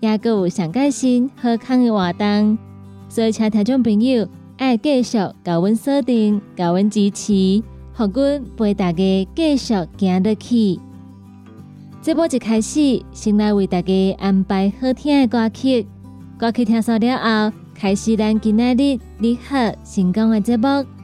也阁有上开心、好康的活动，所以请听众朋友爱继续甲阮锁定、甲阮支持，互阮陪大家继续行落去。这波一开始，先来为大家安排好听的歌曲，歌曲听完了后，开始咱今仔日你好成功的节目。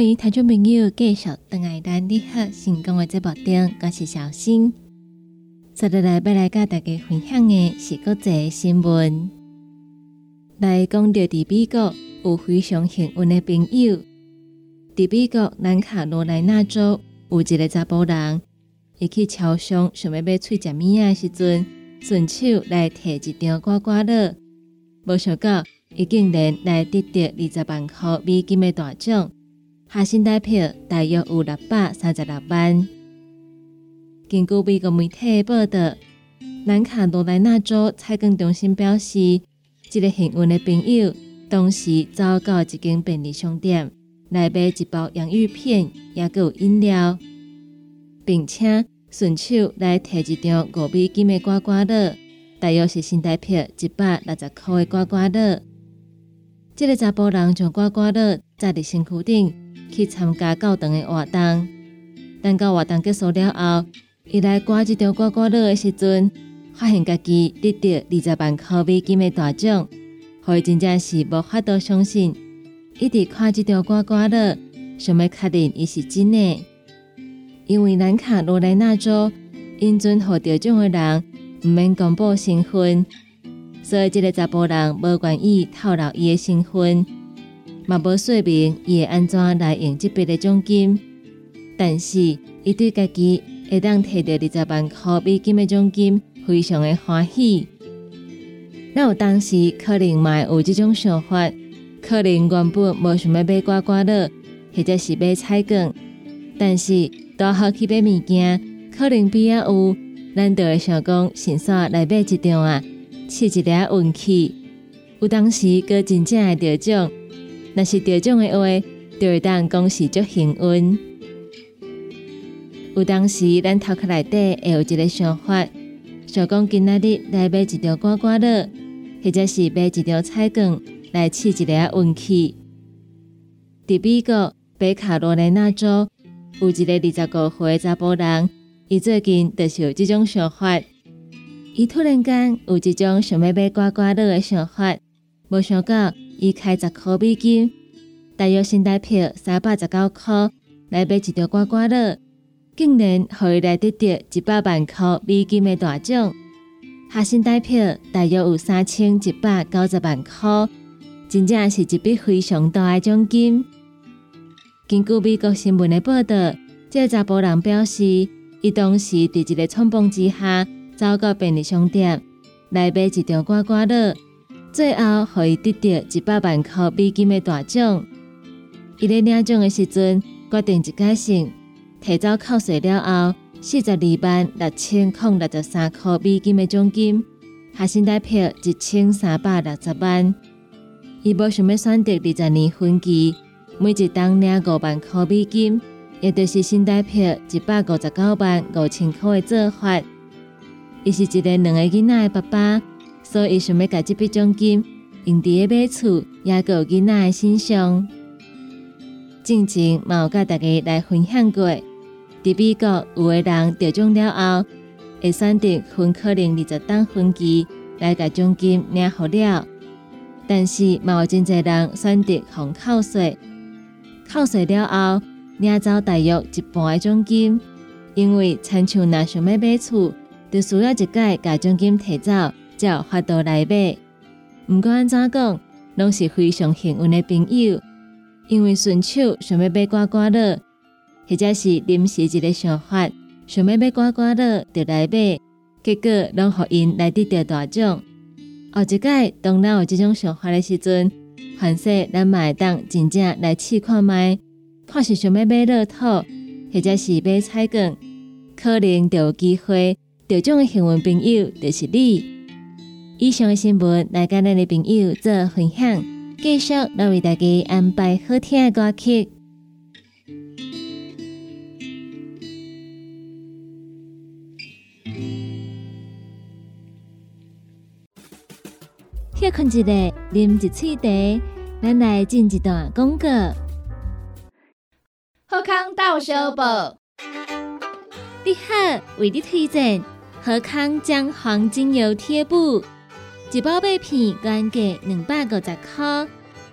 欢迎听众朋友继续登来咱你好成功的节目中，我是小新。接下来要来跟大家分享的是国际新闻。来讲到伫美国有非常幸运的朋友，伫美国南卡罗来纳州有一个查甫人，伊去超商想要买喙食物仔的时阵，顺手来摕一张刮刮乐，无想到伊竟然来得到二十万块美金的大奖。下新代票大约有六百三十六万。根据美国媒体报道，南卡罗来纳州采购中心表示，这个幸运的朋友当时走到一间便利商店来买一包洋芋片，也有饮料，并且顺手来摕一张五美金的刮刮乐，大约是新台票一百六十块的刮刮乐。这个查甫人将刮刮乐扎伫身躯顶。去参加教堂的活动，等到活动结束了后，伊来刮这张刮刮乐的时阵，发现家己得到二十万块美金的大奖，所以真正是无法度相信。一直看这张刮刮乐，想要确定伊是真的。因为南卡罗来纳州因准获得奖的人毋免公布身份，所以这个查甫人无愿意透露伊的身份。嘛无说明伊会安怎来用这笔的奖金，但是伊对家己会当摕到二十万块美金的奖金非常的欢喜。那有当时可能嘛有这种想法，可能原本无想要买刮刮乐，或者是买彩券，但是多好去买物件，可能比较有，咱就会想讲，先煞来买一张啊，试一下运气。有当时个真正会得奖，若是得奖的话，就会当讲是足幸运。有当时咱头壳内底会有一个想法，想讲今仔日来买一条刮刮乐，或者是买一条彩卷来试一下运气。伫美国北卡罗来纳州有一个二十五岁查甫人，伊最近就是有即种想法，伊突然间有一种想要买刮刮乐的想法。无想到，伊开十箍美金，大约新台票三百十九箍来买一条刮刮乐，竟然可以来得到一百万箍美金的大奖。下新台票大约有三千一百九十万箍，真正是一笔非常大的奖金。根据美国新闻的报道，这查甫人表示，伊当时伫一个冲动之下，走到便利商店来买一条刮刮乐。最后可以得到一百万块美金的大奖。伊咧领奖的时阵，决定一改性，提早扣税了后，四十二万六千零六十三块美金的奖金，下新贷票一千三百六十万。伊无想要选择二十年分期，每一档领五万块美金，也就是新台票一百五十九万五千块的做法。伊是一个两个囡仔的爸爸。所以想要把这笔奖金用伫个买厝，也有囡仔的身上。之前嘛有甲大家来分享过，伫美国有个人得奖了后，会选择分可能二十档分期来甲奖金领好了。但是嘛有真侪人选择放扣税，扣税了后领走大约一半的奖金，因为亲像若想要买厝，就需要一届甲奖金提走。叫发到来买，毋管安怎讲，拢是非常幸运的朋友。因为顺手想要买刮刮乐，或者是临时一个想法，想要买刮刮乐就来买，结果拢互因来得到大奖。后一届当咱有这种想法的时阵，凡说咱买当真正来试看卖，看是想要买乐透，或者是买彩券，可能就有机会得奖的幸运朋友就是你。以上的新闻来跟咱的朋友做分享，继续来为大家安排好听的歌曲。歇困一下，啉一喙茶，咱来进一段广告。好康到小报，你好，为你推荐好康姜黄精油贴布。一包八片，原价两百五十块。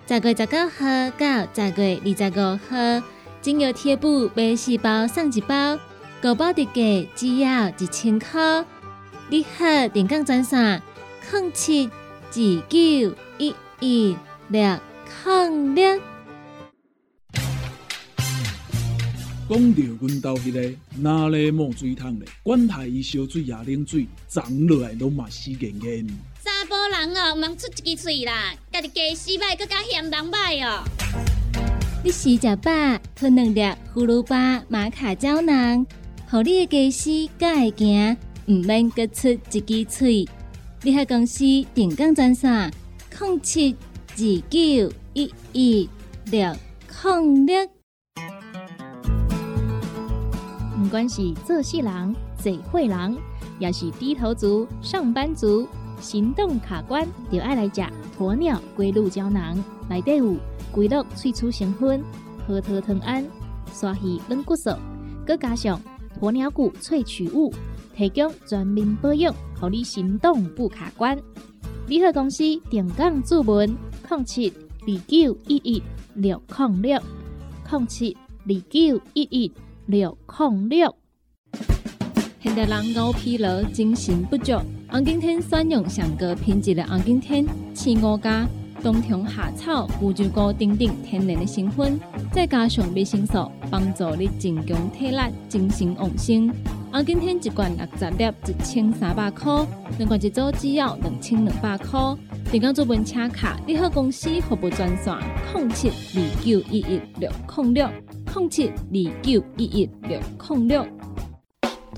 十月十九号到十月二十五号，精油贴布买四包送一包，五包特价只要一千块。你好，电讲专线：零七二九一一六零六。讲到阮兜迄个哪里冒水桶咧？管他伊烧水也冷水，长落来拢嘛死严严。查甫人哦，毋通出一支嘴啦！家己家洗歹，更加嫌人歹哦。你食食饱，吞两粒葫芦巴、玛卡胶囊，互你的家洗更会行，毋免各出一支嘴。你喺公司定岗专线：零七二九一一六零六。不管是做事人、做会人，也是低头族、上班族。行动卡关，就爱来食鸵鸟龟鹿胶囊，内底有龟鹿萃取成分，核桃藤胺、刷鱼软骨素，佮加上鸵鸟骨萃取物，提供全面保养，让你行动不卡关。联合公司定岗注文：零七二九一一六零六零七二九一一六零六。现代人熬疲劳，精神不足。红景天选用上高品质的红景天，青五家冬虫夏草、乌鸡菇等等天然的成分，再加上维生素，帮助你增强体力、精神旺盛。红景天一罐六十粒，一千三百块；两罐一组只要两千两百块。订购做本车卡，你好公司服务专线：零七二九一一六零六零七二九一一六零六。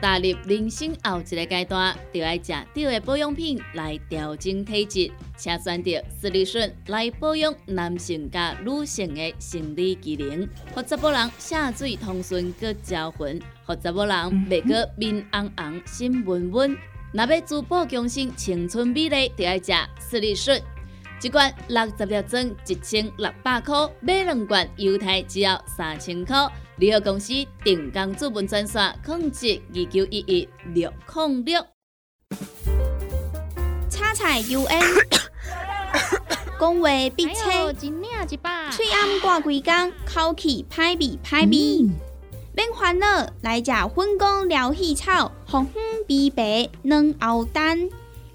踏入人生后一个阶段，就要食对的保养品来调整体质，请选择斯利顺来保养男性加女性的生理机能，让查某人下水通顺个招魂，让查某人袂个面红红心温温。若要珠宝强身、青春美丽，就要食斯利顺。一罐六十粒装，一千六百块；买两罐，犹太只要三千块。联合公司定岗资本专线：控制二九一一六零六。叉菜 U N，讲话必切，嘴暗挂几工，口气歹味歹味。免烦恼，来食粉工疗气草，红粉枇杷软藕丹，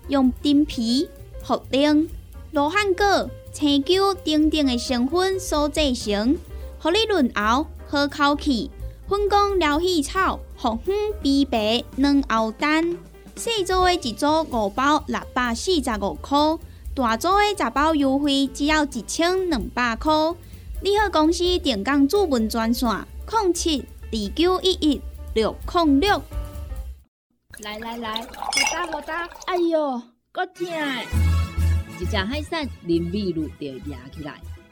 用丁皮、茯苓。罗汉果、青椒等等的成分所制成，合你润喉好口气。粉工疗气草、红粉枇杷软藕丹，细组的一组五包六百四十五块，大组的十包优惠只要一千两百块。你好，公司电工主文专线：零七二九一一六零六。来来来，好打好打，哎呦，够痛！一只海扇淋雨露就压起来，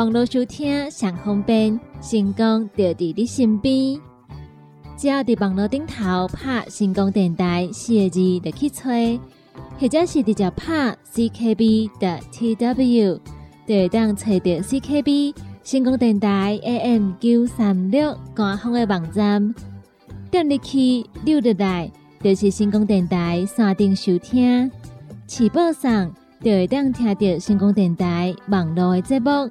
网络收听上方便，成功就伫你身边。只要伫网络顶头拍“成功电台”四个字，就去吹，或者是直接拍 “ckb” 的 “tw”，就会当找到 CKB 成功电台 AM 九三六官方的网站。点入去溜入来，就是成功电台山顶收听，起播上就会当听到成功电台网络的节目。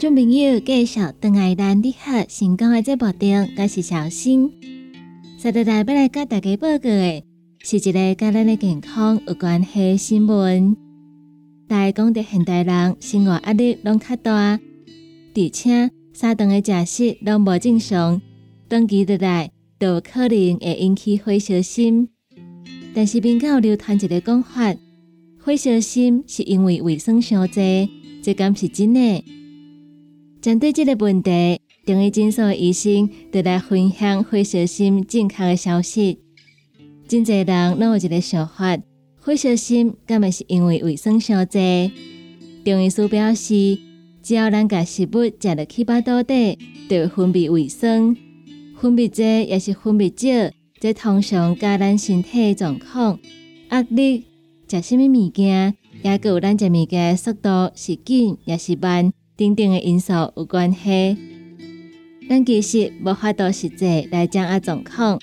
众朋友继续邓爱兰你好，成功的节目中，我是小新。接下来要来甲大家报告的，是一个跟咱的健康有关系的新闻。大家讲的现代人生活压力拢较大，而且三顿的食食拢无正常，长期下来都可能会引起火烧心。但是民间流传一个讲法，火烧心是因为卫生上济，这敢是真的？针对这个问题，中医诊所医生就来分享火烧心正确的消息。真侪人拢有一个想法，火烧心敢咪是因为卫生上济？中医师表示，只要咱甲食物食得七八度底，就会分泌卫生。分泌多也是分泌少，这通常甲咱身体状况、压力、食什么物件，也有咱食物件速度是紧也是慢。等等的因素有关系，但其实无法度实际来掌握状况。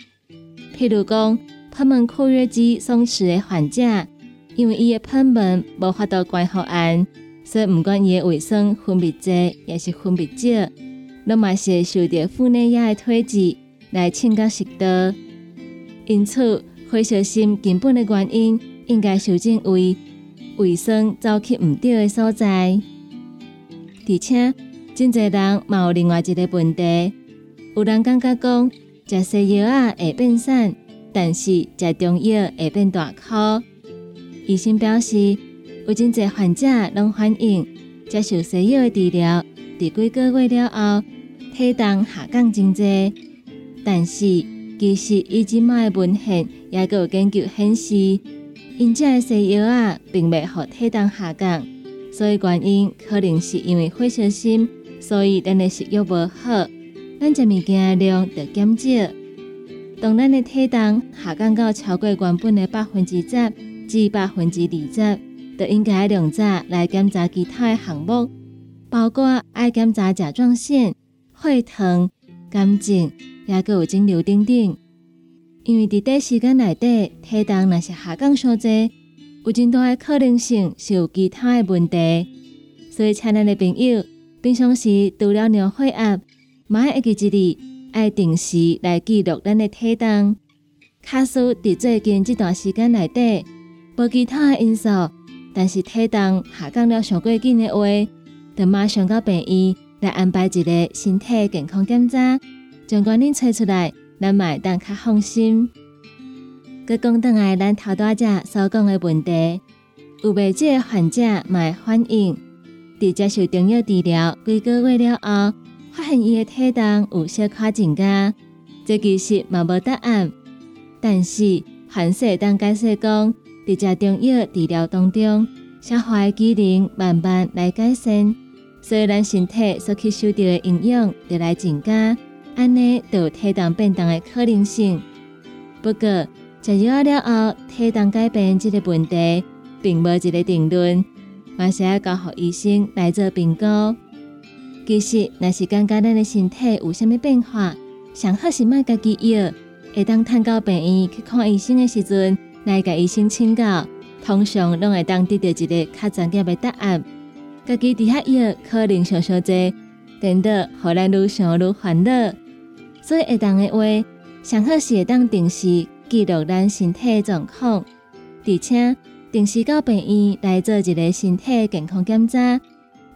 譬如讲，喷门括约肌松弛的患者，因为伊的喷门无法度关好按，所以毋管伊的卫生分泌多也是分泌少，拢嘛是受到腹内压的推挤来侵到食道。因此，火烧心根本的原因应该修正为卫生走去毋对的所在。而且，真侪人嘛有另外一个问题，有人感觉讲食西药啊会变瘦，但是食中药会变大颗。医生表示，有真侪患者拢反映接受西药的治疗，伫几个月了后，体重下降真侪。但是其实伊即卖的文献也有研究显示，因食的西药啊并未互体重下降。所以原因可能是因为火烧心，所以咱的食欲无好，咱食物件量就减少。当咱的体重下降到超过原本的百分之十至百分之二十，就应该量早来检查其他的项目，包括爱检查甲状腺、血糖、肝症，也个有肿瘤等等。因为伫短时间内底，体重若是下降伤济。有真大的可能性是有其他的问题，所以亲爱的朋友，平常时除了量血压，嘛爱记一日爱定时来记录咱的体重。卡数伫最近这段时间内底，无其他的因素，但是体重下降了上过紧的话，就马上到病院来安排一个身体健康检查，将原因找出来，咱买当较放心。佮讲倒来，咱头大只所讲的问题，有袂即个患者卖反应，伫接受中药治疗几个月了后，发现伊的体重有小可增加，这其实嘛无答案。但是，患者当解释讲，伫食中药治疗当中，消化的机能慢慢来改善，所以咱身体所吸收到的营养就来增加，安尼就有体重变动的可能性。不过，食药了后，体重改变这个问题，并无一个定论，还是要交互医生来做评估。其实，若是感觉咱的身体有啥物变化，上好是买家己药，会当探到病院去看医生的时阵，来甲医生请教，通常拢会当得到一个较专业的答案。家己伫遐药可能上小济，等到互咱愈想愈烦恼，所以会当的话，上好是会当定时。记录咱身体状况，而且定时到病院来做一个身体健康检查，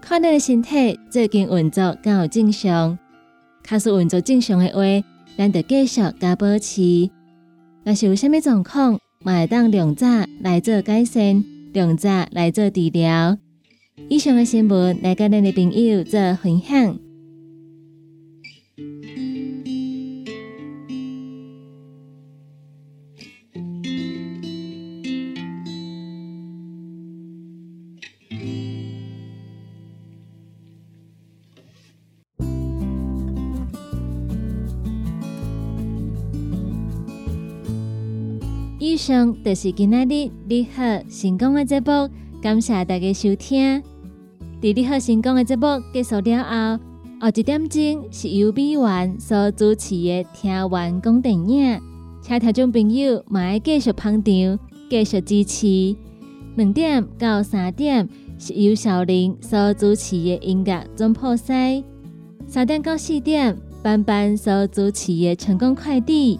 看咱的身体最近运作敢有正常。假使运作正常的话，咱就继续加保持。若是有啥物状况，嘛会当量早来做改善，量早来做治疗。以上的新闻来跟咱的朋友做分享。以上就是今仔日你好成功的节目，感谢大家收听。在你好成功的节目结束了后，后一点钟是由美元所主持的听完讲电影，请听众朋友嘛爱继续捧场，继续支持。两点到三点是由小林所主持的音乐总破塞，三点到四点班班所主持的成功快递。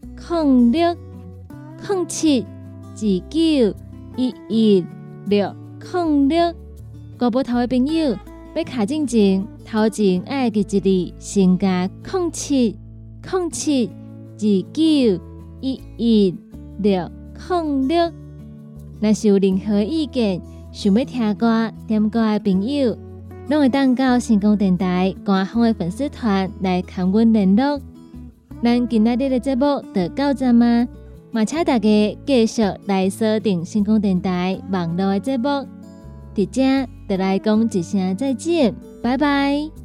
零六零七二九一一六零六，国宝头的朋友要卡进前，头前爱记一字，先加零七零七二九一一六零六。若是有任何意见，想要听歌点歌的朋友，拢会当到成功电台官方的粉丝团来跟阮联络。咱今仔日的节目就到这吗？嘛，请大家继续来锁定星空电台网络的节目。伫遮，就来讲一声再见，拜拜。